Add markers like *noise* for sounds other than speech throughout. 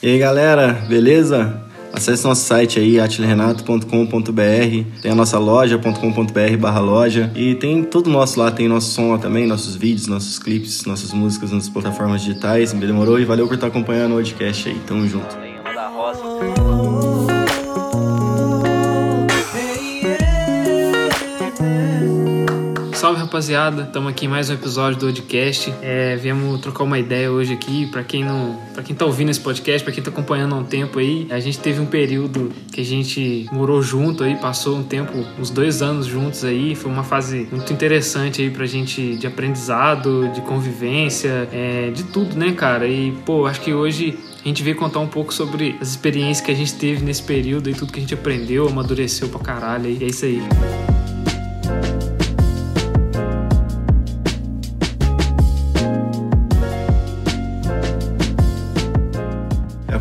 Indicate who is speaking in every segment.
Speaker 1: E aí galera, beleza? Acesse nosso site aí, atilerenato.com.br, tem a nossa loja.com.br barra loja e tem tudo nosso lá, tem nosso som lá também, nossos vídeos, nossos clipes, nossas músicas nas plataformas digitais. Demorou e valeu por estar acompanhando o podcast aí, tamo junto.
Speaker 2: Rapaziada, estamos aqui em mais um episódio do podcast. É, viemos trocar uma ideia hoje aqui para quem não, para quem tá ouvindo esse podcast, para quem tá acompanhando há um tempo aí. A gente teve um período que a gente morou junto aí, passou um tempo, uns dois anos juntos aí. Foi uma fase muito interessante aí pra gente de aprendizado, de convivência, é, de tudo, né, cara? E pô, acho que hoje a gente veio contar um pouco sobre as experiências que a gente teve nesse período e tudo que a gente aprendeu, amadureceu pra caralho. E é isso aí.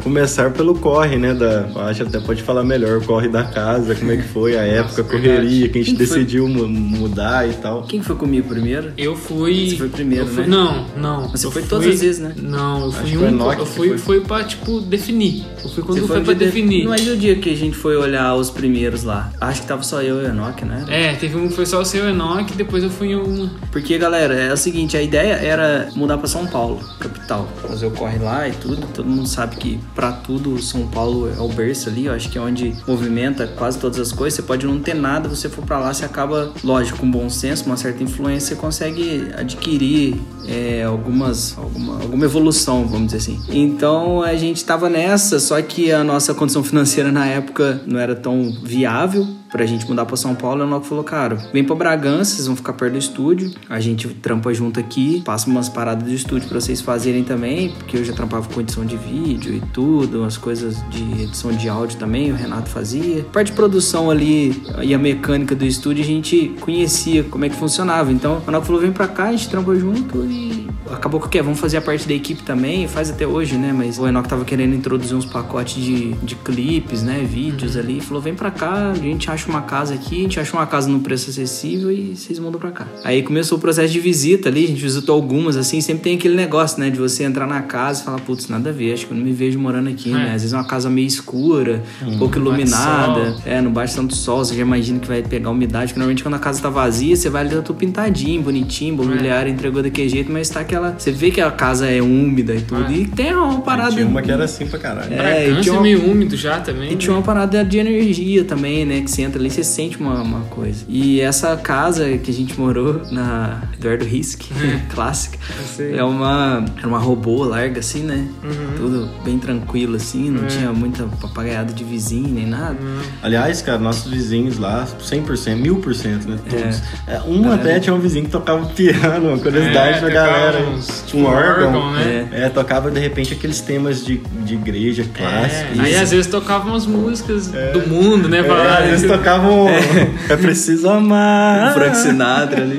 Speaker 1: Começar pelo corre, né? Da, acho até pode falar melhor, o corre da casa, como é que foi a época, a correria, que a gente Quem decidiu foi? mudar e tal.
Speaker 3: Quem foi comigo primeiro?
Speaker 2: Eu fui.
Speaker 3: Você foi primeiro,
Speaker 2: fui...
Speaker 3: né?
Speaker 2: Não, não.
Speaker 3: Você eu foi fui... todas as vezes, né?
Speaker 2: Não, eu fui acho um. Enoch, eu fui, foi... foi pra, tipo, definir. Eu fui quando Você foi, foi pra de... definir.
Speaker 3: Não é o dia que a gente foi olhar os primeiros lá. Acho que tava só eu e o Enoch, né?
Speaker 2: É, teve um que foi só o seu Enoch, depois eu fui em um.
Speaker 3: Porque, galera, é o seguinte, a ideia era mudar pra São Paulo, capital. Fazer o corre lá e tudo. Todo mundo sabe que pra tudo São Paulo é o berço ali, eu acho que é onde movimenta quase todas as coisas. Você pode não ter nada, você for para lá, você acaba, lógico, com bom senso, uma certa influência, você consegue adquirir é, algumas, alguma, alguma evolução, vamos dizer assim. Então a gente estava nessa, só que a nossa condição financeira na época não era tão viável pra gente mudar pra São Paulo, o Enoch falou, cara, vem pra Bragança, vocês vão ficar perto do estúdio, a gente trampa junto aqui, passa umas paradas do estúdio pra vocês fazerem também, porque eu já trampava com edição de vídeo e tudo, umas coisas de edição de áudio também, o Renato fazia. Parte de produção ali e a mecânica do estúdio, a gente conhecia como é que funcionava. Então, o Enoch falou, vem pra cá, a gente trampa junto e Bye. Acabou que o quê? Vamos fazer a parte da equipe também, faz até hoje, né? Mas o Enoch tava querendo introduzir uns pacotes de, de clipes, né? Vídeos uhum. ali, falou, vem pra cá, a gente acha uma casa aqui, a gente acha uma casa num preço acessível e vocês mudam pra cá. Aí começou o processo de visita ali, a gente visitou algumas, assim, sempre tem aquele negócio, né? De você entrar na casa e falar, putz, nada a ver, acho que eu não me vejo morando aqui, é. né? Às vezes é uma casa meio escura, hum, um pouco iluminada, é, não bate tanto sol, você já imagina que vai pegar umidade, porque normalmente quando a casa tá vazia, você vai ali, tá tudo pintadinho, bonitinho, mobiliário, é. entregou daquele jeito, mas tá aquela... Você vê que a casa é úmida e tudo, é. e tem uma parada...
Speaker 1: tinha uma que era assim pra caralho.
Speaker 2: É, e tinha uma... meio úmido já também.
Speaker 3: E tinha uma parada de energia também, né? Que você entra ali, você sente uma, uma coisa. E essa casa que a gente morou na Eduardo Risk, é. *laughs* clássica, é uma, era uma robô larga assim, né? Uhum. Tudo bem tranquilo assim, não é. tinha muita papagaiada de vizinho nem nada. Uhum.
Speaker 1: Aliás, cara, nossos vizinhos lá, 100%, 1000%, né? Todos. É. é um até tinha um vizinho que tocava piano, uma curiosidade é, pra galera. Uns,
Speaker 2: um órgão, órgão
Speaker 1: né? É. é, tocava de repente aqueles temas de, de igreja clássica.
Speaker 2: Aí às vezes tocavam umas músicas do mundo, né?
Speaker 1: É, às vezes tocavam *laughs* é preciso amar.
Speaker 3: O Frank Sinatra ali.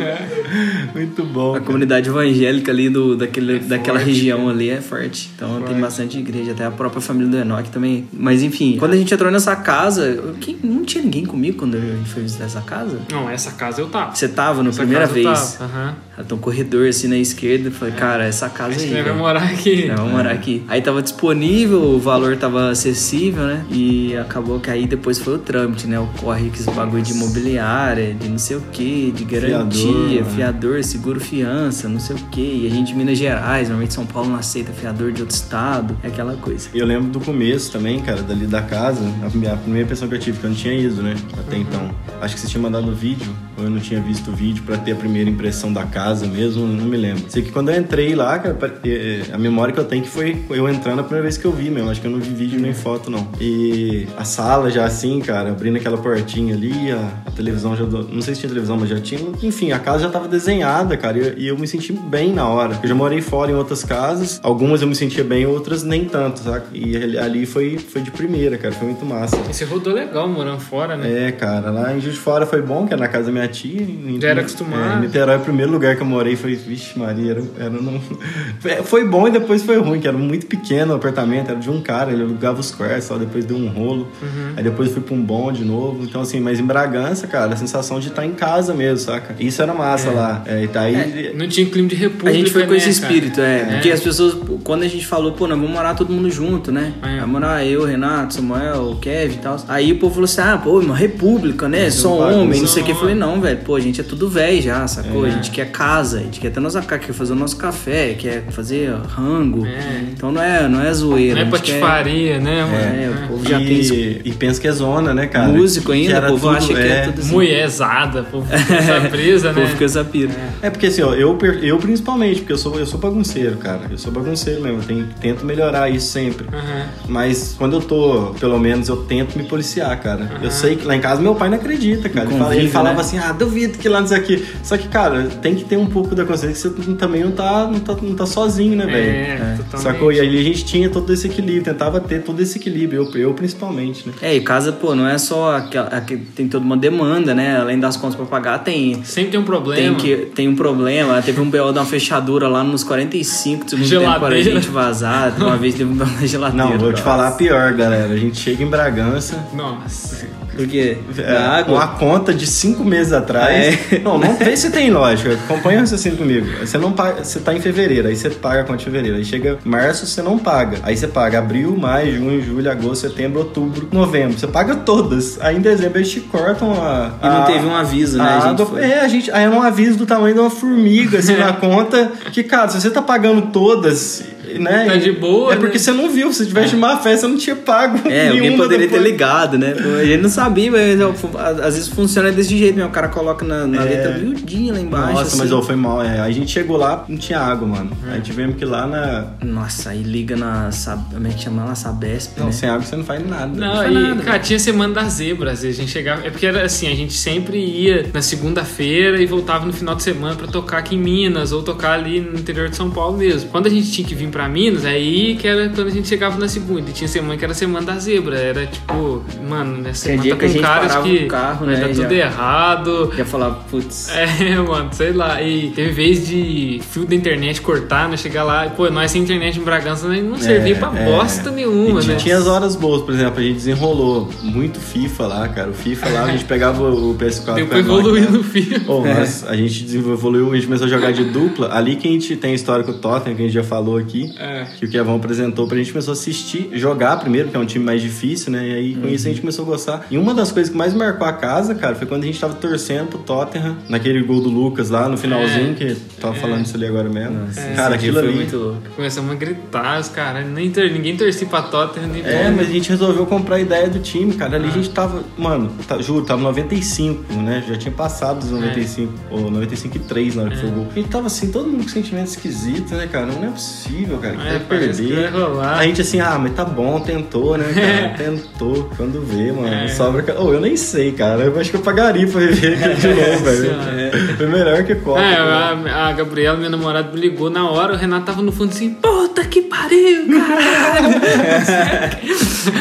Speaker 3: *laughs*
Speaker 1: Muito bom.
Speaker 3: A cara. comunidade evangélica ali do, daquele, é daquela forte, região né? ali é forte. Então forte. tem bastante igreja, até a própria família do Enoch também. Mas enfim, quando a gente entrou nessa casa, não tinha ninguém comigo quando a gente foi visitar essa casa?
Speaker 2: Não, essa casa eu tava.
Speaker 3: Você tava na primeira vez? Tava. Uhum. Tem um corredor assim na esquerda. Eu falei, é. cara, essa casa Acho aí.
Speaker 2: vai morar aqui.
Speaker 3: Vamos morar aqui. Aí tava disponível, o valor tava acessível, né? E acabou que aí depois foi o trâmite, né? O corre que esse bagulho de imobiliária, de não sei o que, de garantia, fiador, né? Fiador, seguro fiança, não sei o que. E a gente de Minas Gerais, normalmente São Paulo não aceita fiador de outro estado, é aquela coisa.
Speaker 1: Eu lembro do começo também, cara, dali da casa, a primeira impressão que eu tive, que eu não tinha ido, né? Até uhum. então. Acho que você tinha mandado o vídeo, ou eu não tinha visto o vídeo para ter a primeira impressão da casa mesmo, não me lembro. Sei que quando eu entrei lá, cara, é, a memória que eu tenho que foi eu entrando a primeira vez que eu vi mesmo. Acho que eu não vi vídeo nem foto, não. E a sala já assim, cara, abrindo aquela portinha ali, a, televisão já. Não sei se tinha televisão, mas já tinha. Enfim, a casa já tava desenhada, cara, e, eu me senti bem na hora. Eu já morei fora em outras casas, algumas eu me sentia bem, outras nem tanto, saca? E ali foi, foi de primeira, cara, foi muito massa.
Speaker 2: E você rodou legal morando fora, né?
Speaker 1: É, cara, lá em Juiz de Fora foi bom, que era na casa da minha tia. Em,
Speaker 2: já era acostumado.
Speaker 1: É, Niterói, o primeiro lugar que eu morei foi, vixe Maria, era, era não... *laughs* Foi bom e depois foi ruim, que era muito pequeno o apartamento, era de um cara, ele alugava os quartos, só depois deu um rolo. Uhum. Aí depois fui pra um bom de novo. Então, assim, mas em Bragança, cara, a sensação de estar em casa mesmo, saca? Isso era massa é. lá. É, tá aí.
Speaker 2: Não tinha clima de república.
Speaker 3: A gente foi com
Speaker 2: né,
Speaker 3: esse espírito, é.
Speaker 2: É.
Speaker 3: Porque as pessoas, quando a gente falou, pô, nós vamos morar todo mundo junto, né?
Speaker 2: É.
Speaker 3: Vai morar eu, Renato, Samuel, Kevin e tal. Aí o povo falou assim: ah, pô, uma república, né? Só
Speaker 1: bagunça.
Speaker 3: homem, não sei o que. Eu falei, não, velho, pô, a gente é tudo velho já, sacou?
Speaker 2: É.
Speaker 3: A gente quer casa, a gente quer ter nossa casa, quer fazer o nosso café, quer fazer rango.
Speaker 2: É.
Speaker 3: Então não é, não é zoeira.
Speaker 2: Não é
Speaker 3: a gente quer-
Speaker 2: patifaria, né, mano?
Speaker 3: É, o povo já
Speaker 1: e,
Speaker 3: pensa.
Speaker 1: e pensa que é zona, né, cara?
Speaker 3: Músico ainda, o povo
Speaker 1: tudo-
Speaker 3: acha que é tudo assim.
Speaker 2: Mulherzada, pô, essa presa,
Speaker 3: O
Speaker 2: né?
Speaker 3: povo fica *laughs* essa pira.
Speaker 1: É porque assim, ó, eu, eu principalmente, porque eu sou, eu sou bagunceiro, cara. Eu sou bagunceiro mesmo, tenho, tento melhorar isso sempre.
Speaker 2: Aham.
Speaker 1: Mas quando eu tô, pelo menos, eu tento me policiar, cara. Eu sei que lá em casa meu pai não acredita, cara. Ele, fala- ele
Speaker 3: Convive,
Speaker 1: falava
Speaker 3: né?
Speaker 1: assim, ah, duvido que lá nisso aqui. Só que, cara, tem que ter um pouco da consciência que você também não tá, não tá, não tá sozinho, né, velho?
Speaker 2: É, totalmente.
Speaker 1: Sacou? E aí a gente tinha todo esse equilíbrio, tentava ter todo esse equilíbrio, eu, eu principalmente, né?
Speaker 3: É, e casa, pô, não é só aquela, aque- tem toda uma demanda, né? Além das contas pra pagar, tem
Speaker 2: Sempre tem um
Speaker 3: tem
Speaker 2: problema.
Speaker 3: que tem um problema. Teve um BO de uma fechadura lá nos 45 do segundo tempo para a gente vazar. Uma vez teve um BO na geladeira.
Speaker 1: Não, vou te falar pior, galera. A gente chega em Bragança,
Speaker 2: Nossa.
Speaker 3: Porque
Speaker 1: É,
Speaker 3: na água.
Speaker 1: Uma conta de cinco meses atrás.
Speaker 3: É. *laughs*
Speaker 1: Não, não vê se tem lógica. Acompanha o raciocínio comigo. Você não paga, você tá em fevereiro, aí você paga a conta de fevereiro. Aí chega março, você não paga. Aí você paga abril, maio, junho, julho, agosto, setembro, outubro, novembro. Você paga todas. Aí em dezembro eles te cortam a.
Speaker 3: E não
Speaker 1: a-
Speaker 3: teve um aviso, né?
Speaker 1: a
Speaker 3: A gente.
Speaker 1: É, a gente. Aí é um aviso do tamanho de uma formiga, assim, *laughs* na conta. Que, cara, se você tá pagando todas. Né?
Speaker 2: Tá de boa,
Speaker 1: É porque
Speaker 2: né?
Speaker 1: você não viu. Se tivesse de má fé, você não tinha pago.
Speaker 3: É, alguém
Speaker 1: nenhuma
Speaker 3: poderia ter
Speaker 1: depois.
Speaker 3: ligado, né? A gente não sabia, mas fu- às vezes funciona desse jeito mesmo. O cara coloca na, na
Speaker 1: É.
Speaker 3: letra miudinha lá embaixo.
Speaker 1: Nossa,
Speaker 3: assim.
Speaker 1: mas ó, foi mal. É. Aí a gente chegou lá, não tinha água, mano. Aí tivemos que ir lá na.
Speaker 3: Nossa, aí liga na. Sab... Como é que chama lá? Sabesp,
Speaker 1: Não,
Speaker 3: né?
Speaker 1: sem água você não faz nada.
Speaker 2: Não,
Speaker 3: faz
Speaker 2: e,
Speaker 3: nada,
Speaker 2: cara, tinha semana das zebras. Às vezes a gente chegava. É porque era assim, a gente sempre ia na segunda-feira e voltava no final de semana pra tocar aqui em Minas ou tocar ali no interior de São Paulo mesmo. Quando a gente tinha que vir pra Minas, aí que era quando a gente chegava na segunda. E tinha semana que era semana da zebra. Era tipo, mano, nessa
Speaker 3: Tinha
Speaker 2: semana
Speaker 3: dia que a
Speaker 2: com
Speaker 3: gente
Speaker 2: caras que
Speaker 3: o carro, né, e
Speaker 2: tudo
Speaker 3: já-
Speaker 2: errado.
Speaker 3: Ia falar, putz.
Speaker 2: É, *laughs* mano, sei lá. E teve vez de fio da internet cortar, né? Chegar lá e, pô, nós sem internet em Bragança né, não servia pra
Speaker 1: é.
Speaker 2: bosta nenhuma,
Speaker 1: E
Speaker 2: né?
Speaker 1: tinha as horas boas, por exemplo, a gente desenrolou muito FIFA lá, cara. O FIFA lá, a gente *laughs* pegava o PS4
Speaker 2: Depois
Speaker 1: com a
Speaker 2: evoluiu
Speaker 1: máquina.
Speaker 2: no fio.
Speaker 1: Pô, mas a gente desenvolveu, a gente começou a jogar de dupla. Ali que a gente tem a história com o Tottenham, que a gente já falou aqui.
Speaker 2: É.
Speaker 1: Que o Kevão apresentou pra gente, começou a assistir, jogar primeiro, que é um time mais difícil, né? E aí com isso a gente começou a gostar. E uma das coisas que mais marcou a casa, cara, foi quando a gente tava torcendo pro Tottenham, naquele gol do Lucas lá no finalzinho,
Speaker 2: É.
Speaker 1: que tava falando isso ali agora mesmo.
Speaker 3: Nossa,
Speaker 1: cara,
Speaker 3: esse dia
Speaker 1: aquilo
Speaker 3: foi
Speaker 1: ali.
Speaker 3: muito louco.
Speaker 2: Começamos a gritar, os caras. Nem ninguém torcia pra Tottenham nem
Speaker 1: É,
Speaker 2: pra-
Speaker 1: mas a gente resolveu comprar a ideia do time, cara. Ali a gente tava, mano, tá, juro, tava 95, né? Já tinha passado dos 95, ou 95 e 3 na hora que foi o gol. A gente tava assim, todo mundo com sentimento esquisito, né, cara? Não é possível, cara, que
Speaker 2: É,
Speaker 1: vai
Speaker 2: parece que
Speaker 1: perder.
Speaker 2: vai rolar.
Speaker 1: A gente assim, ah, mas tá bom, tentou, né, cara? *laughs* Tentou. Quando vê, mano,
Speaker 2: É.
Speaker 1: sobra. Oh, eu nem sei, cara. Eu acho que eu pagaria pra viver aquilo de *laughs* novo, velho.
Speaker 2: Senhora.
Speaker 1: Foi melhor que Copa.
Speaker 2: É,
Speaker 1: cara.
Speaker 2: a, a Gabriela, minha namorada, me ligou na hora, o Renato tava no fundo assim, puta que pariu, *laughs* caralho!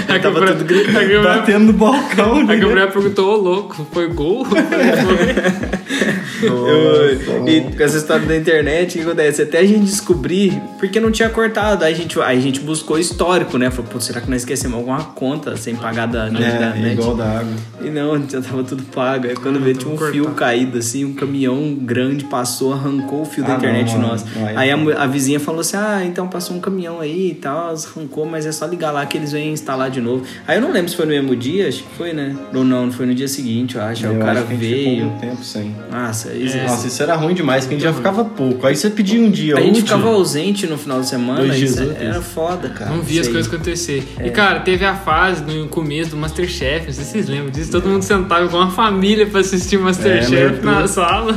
Speaker 2: a,
Speaker 1: Tava
Speaker 2: Gabriela,
Speaker 1: tudo gritando,
Speaker 2: a, Gabriela,
Speaker 1: batendo no balcão.
Speaker 2: a
Speaker 1: né?
Speaker 2: Gabriela perguntou, ô louco, foi gol? *laughs* Eu
Speaker 3: e com essa história da internet, o que acontece? Até a gente descobrir, porque não tinha cortado. Aí a gente, aí a gente buscou histórico, né? Falou, pô, será que nós esquecemos alguma conta sem pagar da, da
Speaker 1: É,
Speaker 3: net?
Speaker 1: igual da água.
Speaker 3: E não, já tava tudo pago. Aí quando veio, tinha um fio caído, assim, um caminhão grande passou, arrancou o fio da
Speaker 1: Ah,
Speaker 3: internet
Speaker 1: não, mano.
Speaker 3: nossa.
Speaker 1: Não, aí
Speaker 3: aí
Speaker 1: é
Speaker 3: a, a vizinha falou assim: ah, então passou um caminhão aí e tal, arrancou, mas é só ligar lá que eles vêm instalar de novo. Aí eu não lembro se foi no mesmo dia, acho que foi, né? Ou não, foi no dia seguinte, eu acho. Aí
Speaker 1: Eu
Speaker 3: o cara
Speaker 1: acho que a gente ficou
Speaker 3: veio.
Speaker 1: um tempo sem.
Speaker 3: Nossa, isso,
Speaker 1: Nossa, isso era ruim demais, que a gente já ficava pouco. Aí você pedia um dia
Speaker 3: A gente
Speaker 1: útil.
Speaker 3: ficava ausente no final de semana,
Speaker 1: Dois
Speaker 3: isso
Speaker 1: dias
Speaker 3: é-
Speaker 1: úteis.
Speaker 3: era foda, cara.
Speaker 2: Não vi as
Speaker 3: Isso
Speaker 2: coisas acontecer. E, cara, teve a fase no começo do Masterchef, não sei se vocês lembram disso. Todo mundo sentava com uma família pra assistir Masterchef
Speaker 1: É,
Speaker 2: na sala.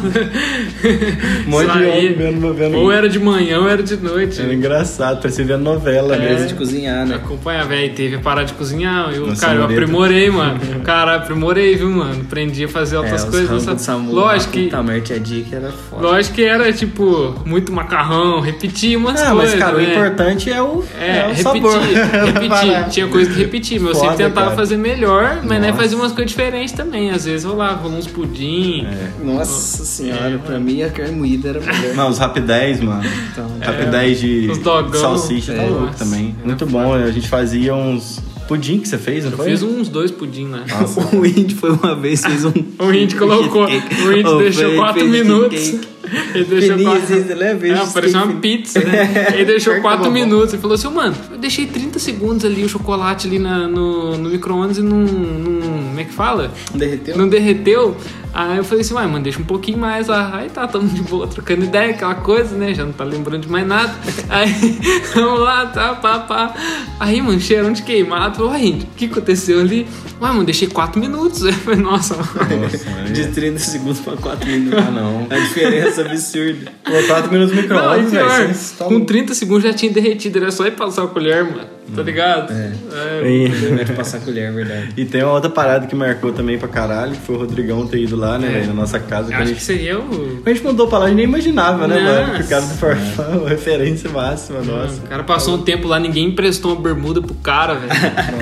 Speaker 1: Um monte de homem vendo, vendo.
Speaker 2: Ou era de manhã ou era de noite.
Speaker 1: Era engraçado, parecia ver novela
Speaker 3: A
Speaker 2: É.
Speaker 1: mesmo.
Speaker 3: mesa de cozinhar, né?
Speaker 2: Acompanha, velho, teve a parada de cozinhar. Eu,
Speaker 1: Nossa,
Speaker 2: cara, eu aprimorei, mano. Cara, aprimorei, viu, mano? Aprendi a fazer outras
Speaker 3: É,
Speaker 2: coisas.
Speaker 3: de Samu,
Speaker 2: Lógico que.
Speaker 3: Merda, tinha dia que era foda.
Speaker 2: Lógico que era, tipo, muito macarrão, repetir umas
Speaker 1: Ah,
Speaker 2: coisas.
Speaker 1: mas cara, o
Speaker 2: né?
Speaker 1: importante é o,
Speaker 2: É,
Speaker 1: é o
Speaker 2: repetir,
Speaker 1: sabor. *laughs*
Speaker 2: repetir.
Speaker 1: Parar.
Speaker 2: Tinha coisa que repetir, mas eu sempre tentava
Speaker 1: cara.
Speaker 2: fazer melhor, mas né,
Speaker 1: Nossa.
Speaker 2: fazia umas coisas diferentes também. Às vezes rolava, uns pudim.
Speaker 1: É.
Speaker 3: Nossa senhora, pra mim a carne moída era melhor.
Speaker 1: Não, os Rap 10, mano.
Speaker 3: Então,
Speaker 1: Rap 10 de
Speaker 2: Os dogão.
Speaker 1: salsicha, tá
Speaker 2: É,
Speaker 1: louco
Speaker 2: nossa.
Speaker 1: também. Muito bom, a gente fazia uns pudim que você fez, não
Speaker 2: Eu
Speaker 1: foi?
Speaker 2: fiz uns dois pudim *laughs* lá.
Speaker 1: Nossa.
Speaker 3: O Indy foi uma vez, fez um. *laughs*
Speaker 2: O Indy colocou- *laughs* o Indy
Speaker 3: Oh,
Speaker 2: deixou quatro minutos. Ele deixou
Speaker 3: Fininho
Speaker 2: quatro...
Speaker 3: lembra?
Speaker 2: É, parecia uma pizza, né? Ele deixou
Speaker 3: Pior que
Speaker 2: 4
Speaker 3: tava bom.
Speaker 2: minutos. Ele falou assim, mano, eu deixei 30 segundos ali o chocolate ali na- no, no micro-ondas e não, não. Como é que fala?
Speaker 3: Derreteu?
Speaker 2: Não derreteu. Aí eu falei assim, uai, mano, deixa um pouquinho mais. Aí tá, tamo de boa, trocando ideia, aquela coisa, né? Já não tá lembrando de mais nada. *laughs* Aí, *laughs* vamos lá, tá, pá, pá. Aí, mano, cheirão de queimado. Uai, gente, o que aconteceu ali? Uai, mano, deixei 4 minutos. *laughs* Eu falei, nossa, mano.
Speaker 1: Nossa, mano.
Speaker 3: De 30 segundos pra 4 minutos.
Speaker 1: Ah, não.
Speaker 3: A diferença absurda.
Speaker 1: Pô, 4 minutos no micro-ondas,
Speaker 2: com
Speaker 1: louco.
Speaker 2: 30 segundos já tinha derretido, era só ir passar a colher, mano. Tá ligado?
Speaker 3: É.
Speaker 2: É,
Speaker 1: E- *laughs*
Speaker 3: te passar colher, é verdade.
Speaker 1: E tem uma outra parada que marcou também pra caralho, que foi o Rodrigão ter ido lá, né,
Speaker 2: É.
Speaker 1: velho, na nossa casa.
Speaker 2: acho
Speaker 1: gente,
Speaker 2: que seria o.
Speaker 1: quando a gente mudou pra lá, a gente nem imaginava, né,
Speaker 2: Nossa.
Speaker 1: mano? Por causa do Farfão, referência máxima, nossa.
Speaker 2: O cara passou um tempo lá, ninguém emprestou uma bermuda pro cara, velho.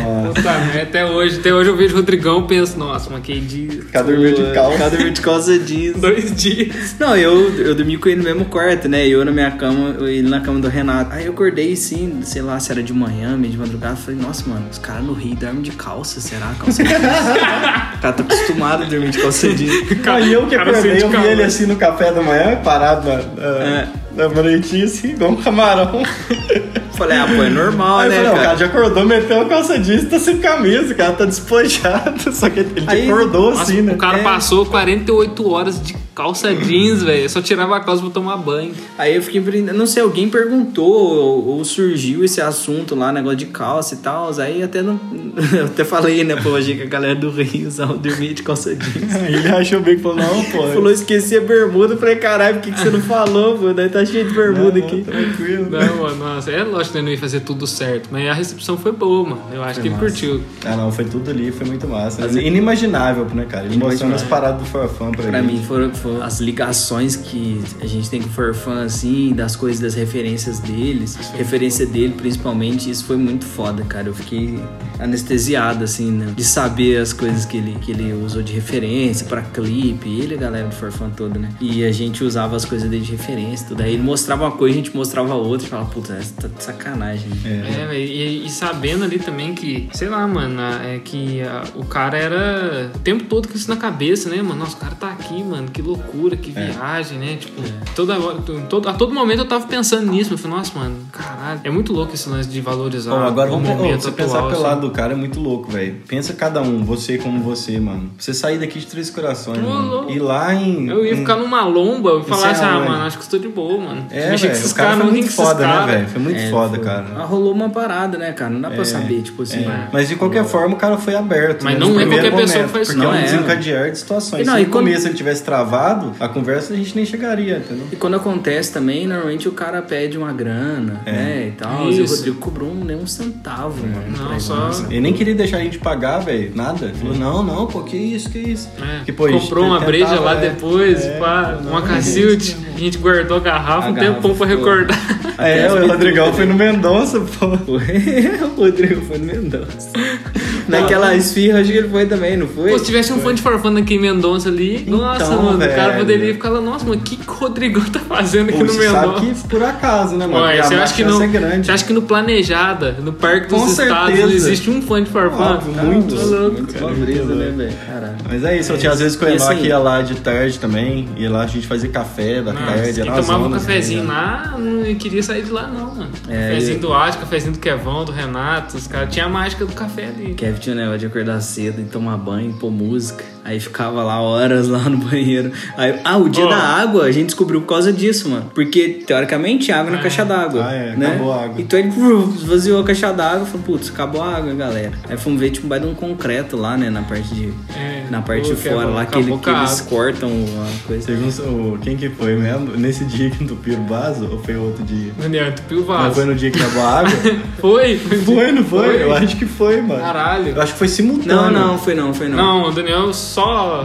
Speaker 1: Nossa.
Speaker 2: Até hoje. Até hoje eu vejo o Rodrigão e penso, nossa, mas que dia.
Speaker 1: Cada dormiu de calça.
Speaker 3: Cada dormiu de calça jeans.
Speaker 2: Dois dias.
Speaker 3: Não, eu, eu dormi com ele no mesmo quarto, né? Eu na minha cama, ele na cama do Renato. Aí eu acordei assim, sei lá, se era de manhã, de madrugada. Falei, nossa, mano, os caras no Rio dormem de calça, será? Calça jeans. *laughs* o cara tá acostumado a dormir de calça jeans.
Speaker 1: Aí eu que acordei, eu vi ele assim no café da manhã, parado na, na,
Speaker 3: É.
Speaker 1: na assim, igual um camarão. *laughs*
Speaker 3: Falei, ah, pô, é normal,
Speaker 1: Aí eu
Speaker 3: né,
Speaker 1: falei, ó, o
Speaker 3: cara?
Speaker 1: cara já acordou, meteu a calça jeans, tá sem camisa, o cara tá despojado. *laughs* Só que ele
Speaker 3: Aí-
Speaker 1: acordou
Speaker 2: Nossa,
Speaker 1: assim, né?
Speaker 2: o cara
Speaker 3: É.
Speaker 2: passou 48 horas de calça jeans, velho. Só tirava a calça pra tomar banho.
Speaker 3: Aí eu fiquei, não sei, alguém perguntou ou, ou surgiu esse assunto lá, negócio de calça e tal. Aí até não. *laughs* Eu até falei, né, pô, achei que a galera do Rio usava dormir de calça jeans.
Speaker 1: Aí *laughs* ele achou bem que falou, não, pô.
Speaker 3: Falou, esqueci a bermuda. Eu Falei, caralho, por que, que você não falou, pô? Daí tá cheio de bermuda
Speaker 1: Não,
Speaker 3: aqui.
Speaker 1: Tranquilo.
Speaker 2: Não, mano, nossa, é lógico que ele não ia fazer tudo certo, mas a recepção foi boa, mano. Eu acho
Speaker 1: Foi
Speaker 2: que ele
Speaker 1: massa.
Speaker 2: curtiu.
Speaker 1: Ah, não, foi tudo ali, foi muito massa.
Speaker 3: Mas-
Speaker 1: Inimaginável, né, cara? Ele mostrando as paradas do Farfã pra,
Speaker 3: Pra
Speaker 1: gente.
Speaker 3: mim foram, foram as ligações que a gente tem com o Forfã, assim, das coisas, das referências deles, referência dele principalmente, isso foi muito foda, cara. Eu fiquei anestesiado, assim, né? De saber as coisas que ele, que ele usou de referência pra clipe, ele e a galera do Forfã toda, né? E a gente usava as coisas dele de referência, tudo. Aí ele mostrava uma coisa, a gente mostrava outra e falava, puta, essa tá sacanagem.
Speaker 1: É.
Speaker 2: É, velho, e, e sabendo ali também que, sei lá, mano, é que a- o cara era o tempo todo com isso na cabeça, né, mano? Nossa, o cara tá aqui, mano, que loucura, que
Speaker 1: É.
Speaker 2: viagem, né? Tipo, toda hora, todo, a todo momento eu tava pensando nisso, eu falei, nossa, mano, caralho, é muito louco esse lance de valorizar
Speaker 1: Bom, agora
Speaker 2: o
Speaker 1: vamos
Speaker 2: momento
Speaker 1: você
Speaker 2: atual.
Speaker 1: pensar pelo
Speaker 2: assim.
Speaker 1: lado do cara é muito louco, velho. Pensa cada um, você como você, mano. Você sair daqui de Três Corações, mano. Ir lá em.
Speaker 2: Eu ia
Speaker 1: em-
Speaker 2: ficar numa lomba e falar
Speaker 1: Isso
Speaker 2: assim,
Speaker 1: é
Speaker 2: ah, mano, acho que estou de boa, mano.
Speaker 1: É, velho. O cara
Speaker 2: caras,
Speaker 1: foi muito foda, né, velho? Foi muito
Speaker 3: É,
Speaker 1: foda,
Speaker 3: foi-
Speaker 1: cara.
Speaker 3: Ah, rolou uma parada, né, cara? Não dá pra
Speaker 1: É,
Speaker 3: saber, tipo assim.
Speaker 1: É. Mas de qualquer forma, o cara foi aberto.
Speaker 2: Mas
Speaker 1: né,
Speaker 2: não é qualquer
Speaker 1: primeiro
Speaker 2: pessoa
Speaker 1: momento,
Speaker 2: que faz isso,
Speaker 1: Porque
Speaker 3: não
Speaker 1: é um
Speaker 3: é.
Speaker 1: desencadear de situações.
Speaker 3: E não,
Speaker 1: Se
Speaker 3: e
Speaker 1: no
Speaker 3: quando-
Speaker 1: começo ele tivesse travado, a conversa a gente nem chegaria, entendeu?
Speaker 3: E quando acontece também, normalmente o cara pede uma grana,
Speaker 1: É.
Speaker 3: né, e tal. E o
Speaker 2: Isso.
Speaker 3: Rodrigo cobrou um, nem um centavo, mano.
Speaker 2: Não, só-
Speaker 3: isso.
Speaker 1: Ele nem queria deixar a gente pagar, velho, nada. Ele falou, não, não, pô, que isso, que isso.
Speaker 2: É,
Speaker 1: Que, pô,
Speaker 2: comprou uma breja lá
Speaker 1: é,
Speaker 2: depois,
Speaker 1: é,
Speaker 2: pá, uma
Speaker 1: é
Speaker 2: Cacilde, a gente guardou a garrafa
Speaker 3: A
Speaker 2: um
Speaker 3: garrafa
Speaker 2: tempão pra
Speaker 3: ficou-
Speaker 2: recordar. *laughs*
Speaker 1: É, o Rodrigão foi no Mendonça, pô. *laughs*
Speaker 3: O Rodrigo foi no Mendonça. *laughs* Naquela esfirra, acho que ele foi também, não foi?
Speaker 2: Pô, se tivesse um fã de farfana aqui em Mendonça ali, nossa,
Speaker 1: Então,
Speaker 2: mano, o cara
Speaker 1: velho.
Speaker 2: poderia ficar lá, nossa, mano, o que, que o Rodrigão tá fazendo aqui
Speaker 1: Pô,
Speaker 2: no
Speaker 1: você sabe
Speaker 2: Mendonça?
Speaker 1: que por acaso, né, mano?
Speaker 2: Ué,
Speaker 1: Porque
Speaker 2: você acha que não?
Speaker 1: é grande.
Speaker 2: Você acha que no Planejada, no Parque dos
Speaker 1: Com
Speaker 2: Estados,
Speaker 1: certeza.
Speaker 2: existe um fã de farfana?
Speaker 1: Óbvio,
Speaker 3: Tá
Speaker 1: muito.
Speaker 3: louco,
Speaker 2: louco,
Speaker 3: muito
Speaker 1: cara,
Speaker 3: uma brisa,
Speaker 1: muito
Speaker 3: né,
Speaker 1: louco.
Speaker 3: velho? Caralho.
Speaker 1: Mas é isso, eu tinha às vezes com o Enoch ia lá de tarde também, ia lá a gente fazia café da
Speaker 2: Nossa,
Speaker 1: tarde,
Speaker 2: quem tomava um cafezinho
Speaker 1: né?
Speaker 2: lá, não queria sair de lá, não, mano.
Speaker 3: É,
Speaker 2: cafezinho
Speaker 3: eu-
Speaker 2: do Átio, cafezinho do Kevão, do Renato, os caras tinha a mágica do café ali.
Speaker 3: Kevin tinha o negócio de acordar cedo e tomar banho, pôr música. Aí ficava lá horas lá no banheiro. Aí, ah, o dia
Speaker 2: Ó.
Speaker 3: da água a gente descobriu por causa disso, mano. Porque, teoricamente, água na
Speaker 2: É.
Speaker 3: caixa d'água.
Speaker 1: Ah, é,
Speaker 3: né?
Speaker 1: acabou a água.
Speaker 3: Então ele esvaziou a caixa d'água e falou, putz, acabou a água, galera. Aí fomos ver, tipo, vai de um concreto lá, né, na parte de...
Speaker 2: É,
Speaker 3: na parte de fora,
Speaker 2: acabou-
Speaker 3: lá que, ele- que eles cortam a coisa.
Speaker 1: Teve um, o- quem que foi mesmo? Nesse dia que entupiram o vaso, ou foi outro dia?
Speaker 2: Daniel, entupiu o vaso.
Speaker 1: foi no dia que acabou a água? *laughs*
Speaker 2: Foi?
Speaker 1: foi, não foi? Eu acho que foi, mano.
Speaker 2: Caralho.
Speaker 1: Eu acho que foi simultâneo.
Speaker 3: Não, não, foi não, foi não.
Speaker 2: Não, o Daniel só.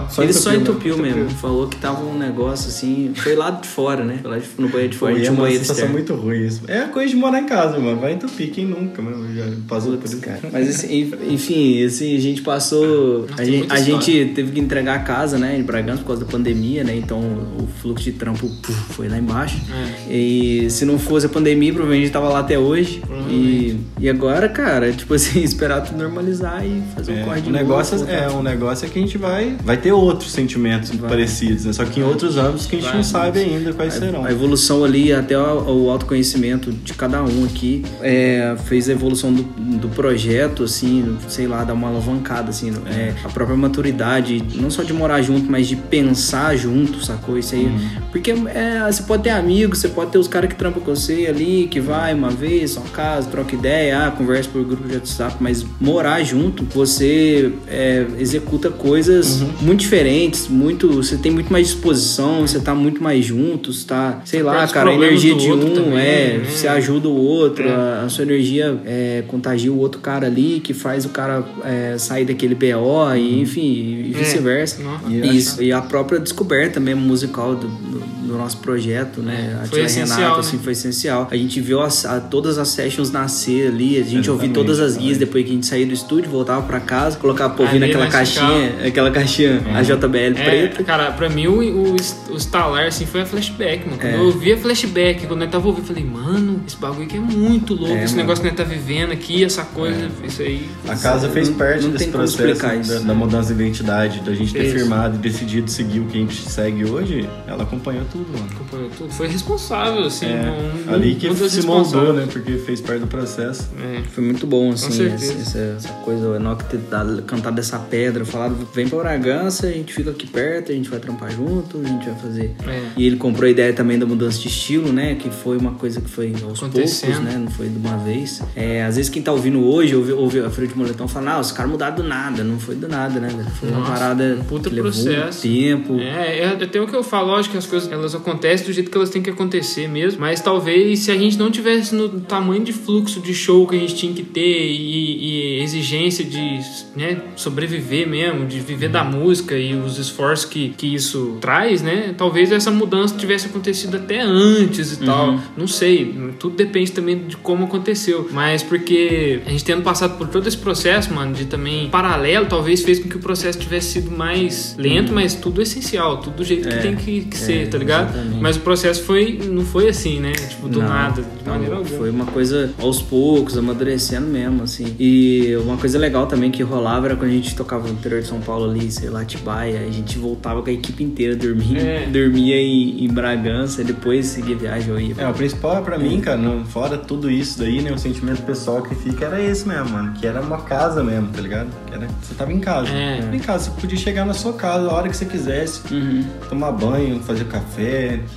Speaker 1: Só
Speaker 3: ele só
Speaker 1: entupiu,
Speaker 3: entupiu
Speaker 1: né?
Speaker 3: mesmo. Falou que tava um negócio assim. Foi lá de fora, né? Foi lá de- no banheiro de fora.
Speaker 1: Foi
Speaker 3: tinha um
Speaker 1: uma
Speaker 3: banheiro
Speaker 1: sensação
Speaker 3: externo.
Speaker 1: muito ruim isso. É a coisa de morar em casa, mano. Vai entupir, quem nunca, mano? Já passou por
Speaker 3: Putz,
Speaker 1: isso.
Speaker 3: cara. Mas assim, enfim, assim, a gente passou.
Speaker 2: Nossa,
Speaker 3: A, gente, a gente teve que entregar a casa, né, em Bragança por causa da pandemia, né? Então o fluxo de trampo puf, foi lá embaixo.
Speaker 2: É.
Speaker 3: E se não fosse a pandemia, provavelmente a gente tava lá até hoje. E, e agora, cara, tipo assim, *laughs* esperar tudo normalizar e fazer um
Speaker 1: É,
Speaker 3: corre de
Speaker 1: o negócio
Speaker 3: novo,
Speaker 1: é, um negócio é que a gente vai vai, vai ter outros sentimentos
Speaker 3: Vai.
Speaker 1: parecidos, né? Só que em outros âmbitos que a gente
Speaker 2: Vai.
Speaker 1: não sabe ainda quais serão.
Speaker 3: A evolução ali, até o, o autoconhecimento de cada um aqui, é, fez a evolução do, do projeto, assim, sei lá, dar uma alavancada, assim, é, a própria maturidade, não só de morar junto, mas de pensar junto, sacou? Isso aí. Porque é, você pode ter amigos, você pode ter os caras que trampam com você ali, que vai uma vez, só casa, troca ideia, ah, conversa por grupo de WhatsApp, mas morar junto, você é, executa coisas muito diferentes, muito. Você tem muito mais disposição, você tá muito mais juntos, tá? Sei lá,
Speaker 2: perde os
Speaker 3: cara, a energia de um
Speaker 2: também,
Speaker 3: é,
Speaker 2: né?
Speaker 3: você ajuda o outro,
Speaker 2: É.
Speaker 3: a, a sua energia é, contagia o outro cara ali, que faz o cara é, sair daquele BO, e enfim, e
Speaker 2: É.
Speaker 3: vice-versa.
Speaker 1: E
Speaker 3: Isso, e a própria descoberta mesmo musical do, do- Thank you. Do nosso projeto, né? A
Speaker 2: Foi
Speaker 3: tia Renata,
Speaker 2: né?
Speaker 3: assim, foi essencial. A gente viu as- a- todas as sessions nascer ali, a gente ouvia
Speaker 1: Exatamente,
Speaker 3: todas as guias depois que a gente saía do estúdio, voltava pra casa, colocava ouvir
Speaker 2: Ali
Speaker 3: naquela caixinha, aquela caixinha, a JBL
Speaker 2: É,
Speaker 3: preta.
Speaker 2: cara, pra mim o, o, o estalar assim foi a flashback, mano. Quando
Speaker 3: É.
Speaker 2: eu ouvi a flashback, quando eu tava ouvindo, eu falei, mano, esse bagulho aqui é muito louco.
Speaker 3: É,
Speaker 2: esse
Speaker 3: mano.
Speaker 2: negócio que a gente tá vivendo aqui, essa coisa, isso aí.
Speaker 1: A casa fez
Speaker 3: Não-
Speaker 1: parte
Speaker 3: não
Speaker 1: desse processo da,
Speaker 3: isso.
Speaker 1: da mudança de identidade, da gente ter
Speaker 2: Fez.
Speaker 1: firmado e decidido seguir o que a gente segue hoje. Ela acompanhou tudo, mano.
Speaker 2: acompanhou tudo. Foi responsável, assim.
Speaker 1: É,
Speaker 2: um-
Speaker 1: ali que
Speaker 2: um
Speaker 1: se moldou, né? Porque fez parte do processo.
Speaker 2: É.
Speaker 3: Foi muito bom, assim, essa, essa- coisa, o Enoch ter dado, cantado essa pedra, falado, vem pra Bragança, a gente fica aqui perto, a gente vai trampar junto, a gente vai fazer.
Speaker 2: É.
Speaker 3: E ele comprou a ideia também da mudança de estilo, né? Que foi uma coisa que foi aos poucos, né? Não foi de uma vez. É, às vezes quem tá ouvindo hoje, ouve, ouve a Freio de Moletão falar, ah, os caras mudaram do nada. Não foi do nada, né? Foi uma
Speaker 2: Nossa,
Speaker 3: parada
Speaker 2: um puta
Speaker 3: que levou
Speaker 2: processo.
Speaker 3: tempo.
Speaker 2: É, é até o que eu falo, lógico que as coisas elas acontecem do jeito que elas têm que acontecer mesmo, mas talvez se a gente não tivesse no tamanho de fluxo de show que a gente tinha que ter e, e exigência de né, sobreviver mesmo, de viver da música e os esforços que, que isso traz, né? Talvez essa mudança tivesse acontecido até antes e tal. Não sei, tudo depende também de como aconteceu, mas porque a gente tendo passado por todo esse processo, mano, de também paralelo, talvez fez com que o processo tivesse sido mais lento, mas tudo essencial, tudo do jeito que
Speaker 3: É,
Speaker 2: tem que, que
Speaker 3: é,
Speaker 2: ser, tá ligado?
Speaker 3: Exatamente.
Speaker 2: Mas o processo foi não foi assim, né? Tipo, do
Speaker 3: Não,
Speaker 2: nada, de
Speaker 3: não,
Speaker 2: maneira alguma.
Speaker 3: Foi uma coisa aos poucos, amadurecendo mesmo, assim. E uma coisa legal também que rolava era quando a gente tocava no interior de São Paulo ali, sei lá, Atibaia, a gente voltava com a equipe inteira, dormia,
Speaker 2: É. *laughs*
Speaker 3: dormia em, em Bragança, e depois seguia viagem, eu ia.
Speaker 1: É, o principal pra mim, cara, não- fora tudo isso daí, né? O sentimento pessoal que fica era esse mesmo, mano. Que era uma casa mesmo, tá ligado? Que era, você tava em casa.
Speaker 2: É.
Speaker 1: Tava em casa, você podia chegar na sua casa a hora que você quisesse,
Speaker 3: Uhum.
Speaker 1: tomar banho, fazer café,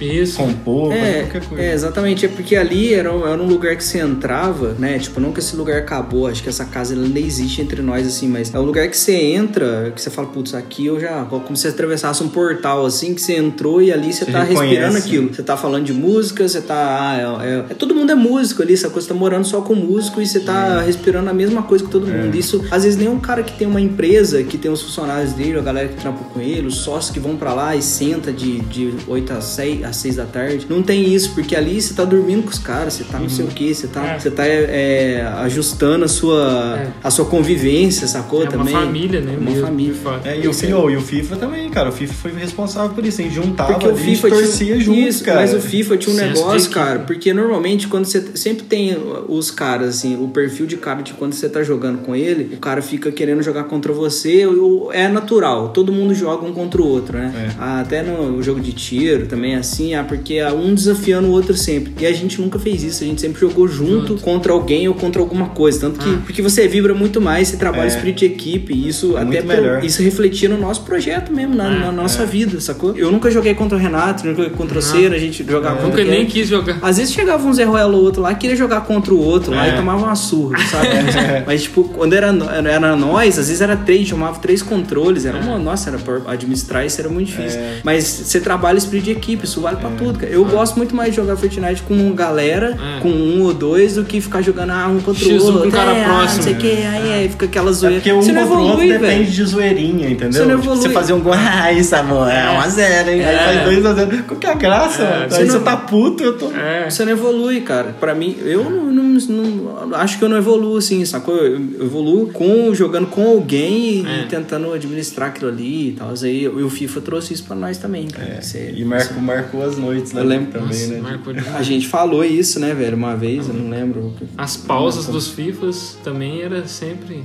Speaker 2: Isso.
Speaker 1: compor,
Speaker 3: É,
Speaker 1: qualquer coisa.
Speaker 3: é, exatamente. É porque ali era, um- era um lugar que você entrava, né? Tipo, não que esse lugar acabou, acho que essa casa ela ainda existe entre nós, assim, mas é um lugar que você entra, que você fala, putz, aqui eu já. Como se você atravessasse um portal, assim, que você entrou e ali você,
Speaker 1: Você
Speaker 3: tá respirando
Speaker 1: reconhece.
Speaker 3: aquilo. Você tá falando de música, você tá. Ah, é, é- é- todo mundo é músico ali, essa coisa, você tá morando só com músico e você tá respirando a mesma coisa que todo mundo. Isso, às vezes, nem um cara que tem uma empresa, que tem os funcionários dele, a galera que trampa com ele, os sócios que vão pra lá e senta de, de 8 às 6, às 6 da tarde. Não tem isso, porque ali você tá dormindo com os caras, você tá não sei o que, você tá,
Speaker 2: É.
Speaker 3: você tá é, ajustando a sua,
Speaker 2: É.
Speaker 3: a sua convivência, sacou?
Speaker 2: É uma
Speaker 3: também.
Speaker 2: família, né?
Speaker 3: É uma
Speaker 2: mesmo,
Speaker 3: família.
Speaker 1: É, e o,
Speaker 3: é-
Speaker 1: FIFA, e o FIFA também, cara. O FIFA foi responsável por isso. A gente juntava
Speaker 3: Porque o
Speaker 1: ali, a gente
Speaker 3: FIFA
Speaker 1: torcia
Speaker 3: tinha,
Speaker 1: junto,
Speaker 3: isso,
Speaker 1: cara.
Speaker 3: mas o FIFA tinha um
Speaker 2: Senso de
Speaker 3: negócio, cara, porque normalmente quando você sempre tem os caras assim, o perfil de cara de quando você tá jogando com ele, o cara fica querendo jogar contra você, é natural, todo mundo joga um contra o outro, né?
Speaker 1: É.
Speaker 3: Ah, até no jogo de tiro também é assim, ah, porque é um desafiando o outro sempre. E a gente nunca fez isso, a gente sempre jogou junto,
Speaker 2: Junto.
Speaker 3: contra alguém ou contra alguma coisa, tanto que
Speaker 2: Ah.
Speaker 3: porque você vibra muito mais, você trabalha
Speaker 1: É.
Speaker 3: espírito de equipe, e isso
Speaker 1: É
Speaker 3: até
Speaker 1: muito
Speaker 3: pro-
Speaker 1: melhor.
Speaker 3: isso refletia no nosso projeto mesmo, na,
Speaker 2: É,
Speaker 3: na nossa vida, sacou? Eu nunca joguei contra o Renato, nunca joguei contra o
Speaker 2: Não.
Speaker 3: Cera, a gente jogava contra
Speaker 2: Nunca
Speaker 3: quem?
Speaker 2: nem quis jogar.
Speaker 3: Às vezes chegava um Zé Ruelo ou outro lá, queria jogar contra o outro lá
Speaker 1: É.
Speaker 3: e tomava uma surra, sabe? *laughs* Mas, tipo, quando era, era nós, às vezes era três, chamava três controles, era uma, nossa, era pra administrar isso era muito difícil.
Speaker 1: É.
Speaker 3: Mas você trabalha espírito de equipe, isso vale pra tudo, cara. Eu gosto muito mais de jogar Fortnite com galera,
Speaker 2: É.
Speaker 3: com um ou dois, do que ficar jogando ah, um contra o
Speaker 2: X1
Speaker 3: outro.
Speaker 2: com o cara
Speaker 3: é, ah,
Speaker 2: próximo.
Speaker 3: Não sei o que, aí, aí fica aquela
Speaker 1: É
Speaker 3: zoeira.
Speaker 1: porque um
Speaker 3: você não
Speaker 1: o outro
Speaker 3: evolui,
Speaker 1: depende de zoeirinha, entendeu?
Speaker 3: Você não
Speaker 1: Tipo,
Speaker 3: evolui.
Speaker 1: você fazer um gol, *laughs* ah, isso, amor, é 1x0, hein? Aí
Speaker 3: É.
Speaker 1: faz 2x0. Qual que é a graça, mano?
Speaker 3: você
Speaker 1: Aí
Speaker 3: não-
Speaker 1: você tá puto, eu tô...
Speaker 2: É.
Speaker 3: Você não evolui, cara. Pra mim, eu não, não, não, acho que eu não evoluo assim, sacou? Eu, evoluo com, jogando com alguém e,
Speaker 2: É.
Speaker 3: tentando administrar aquilo ali e tal. Aí e o FIFA trouxe isso pra nós também, cara.
Speaker 1: É,
Speaker 3: Você-
Speaker 1: e marcou, marcou as noites lá
Speaker 3: Eu lembro-
Speaker 1: também,
Speaker 2: Nossa,
Speaker 1: né?
Speaker 2: marcou demais.
Speaker 3: A gente falou isso, né, velho, uma vez, eu não lembro.
Speaker 2: As pausas dos FIFAs também era sempre.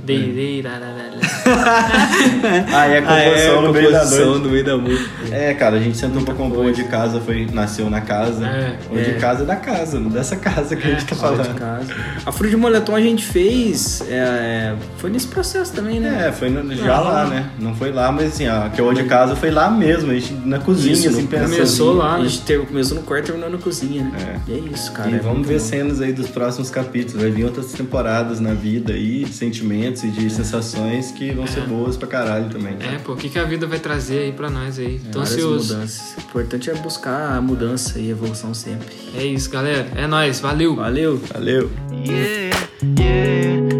Speaker 2: Lá, lá. *laughs*
Speaker 1: Ah, e a composição no meio da noite.
Speaker 3: no meio da música.
Speaker 1: É, cara, a gente sentou pra compor o de casa, foi, nasceu na casa.
Speaker 2: É,
Speaker 1: o de
Speaker 3: é.
Speaker 1: casa é da casa, não dessa casa que a gente tá
Speaker 3: Fala de
Speaker 1: falando.
Speaker 3: casa. A Fruta de Moletom a gente fez. é, foi nesse processo também, né?
Speaker 1: É, foi no- já
Speaker 3: Ah.
Speaker 1: lá, né? Não foi lá, mas assim, a que é o de casa foi lá mesmo, a gente na cozinha,
Speaker 3: Isso,
Speaker 1: assim, pensando.
Speaker 2: Começou lá,
Speaker 3: A
Speaker 2: né?
Speaker 3: gente teve, começou no quarto e terminou na cozinha, né? E é isso, cara.
Speaker 1: E
Speaker 3: é
Speaker 1: vamos ver
Speaker 3: bom.
Speaker 1: cenas aí dos próximos capítulos. Vai vir outras temporadas na vida aí, de sentimentos e de sensações que vão ser boas pra caralho também.
Speaker 2: É, pô, o que, que a vida vai trazer aí pra nós aí? Tô
Speaker 3: Várias
Speaker 2: ansioso.
Speaker 3: mudanças. O importante é buscar a mudança e evolução sempre.
Speaker 2: É isso, galera. É nóis. Valeu.
Speaker 3: Valeu!
Speaker 1: Valeu!
Speaker 4: yeah, yeah.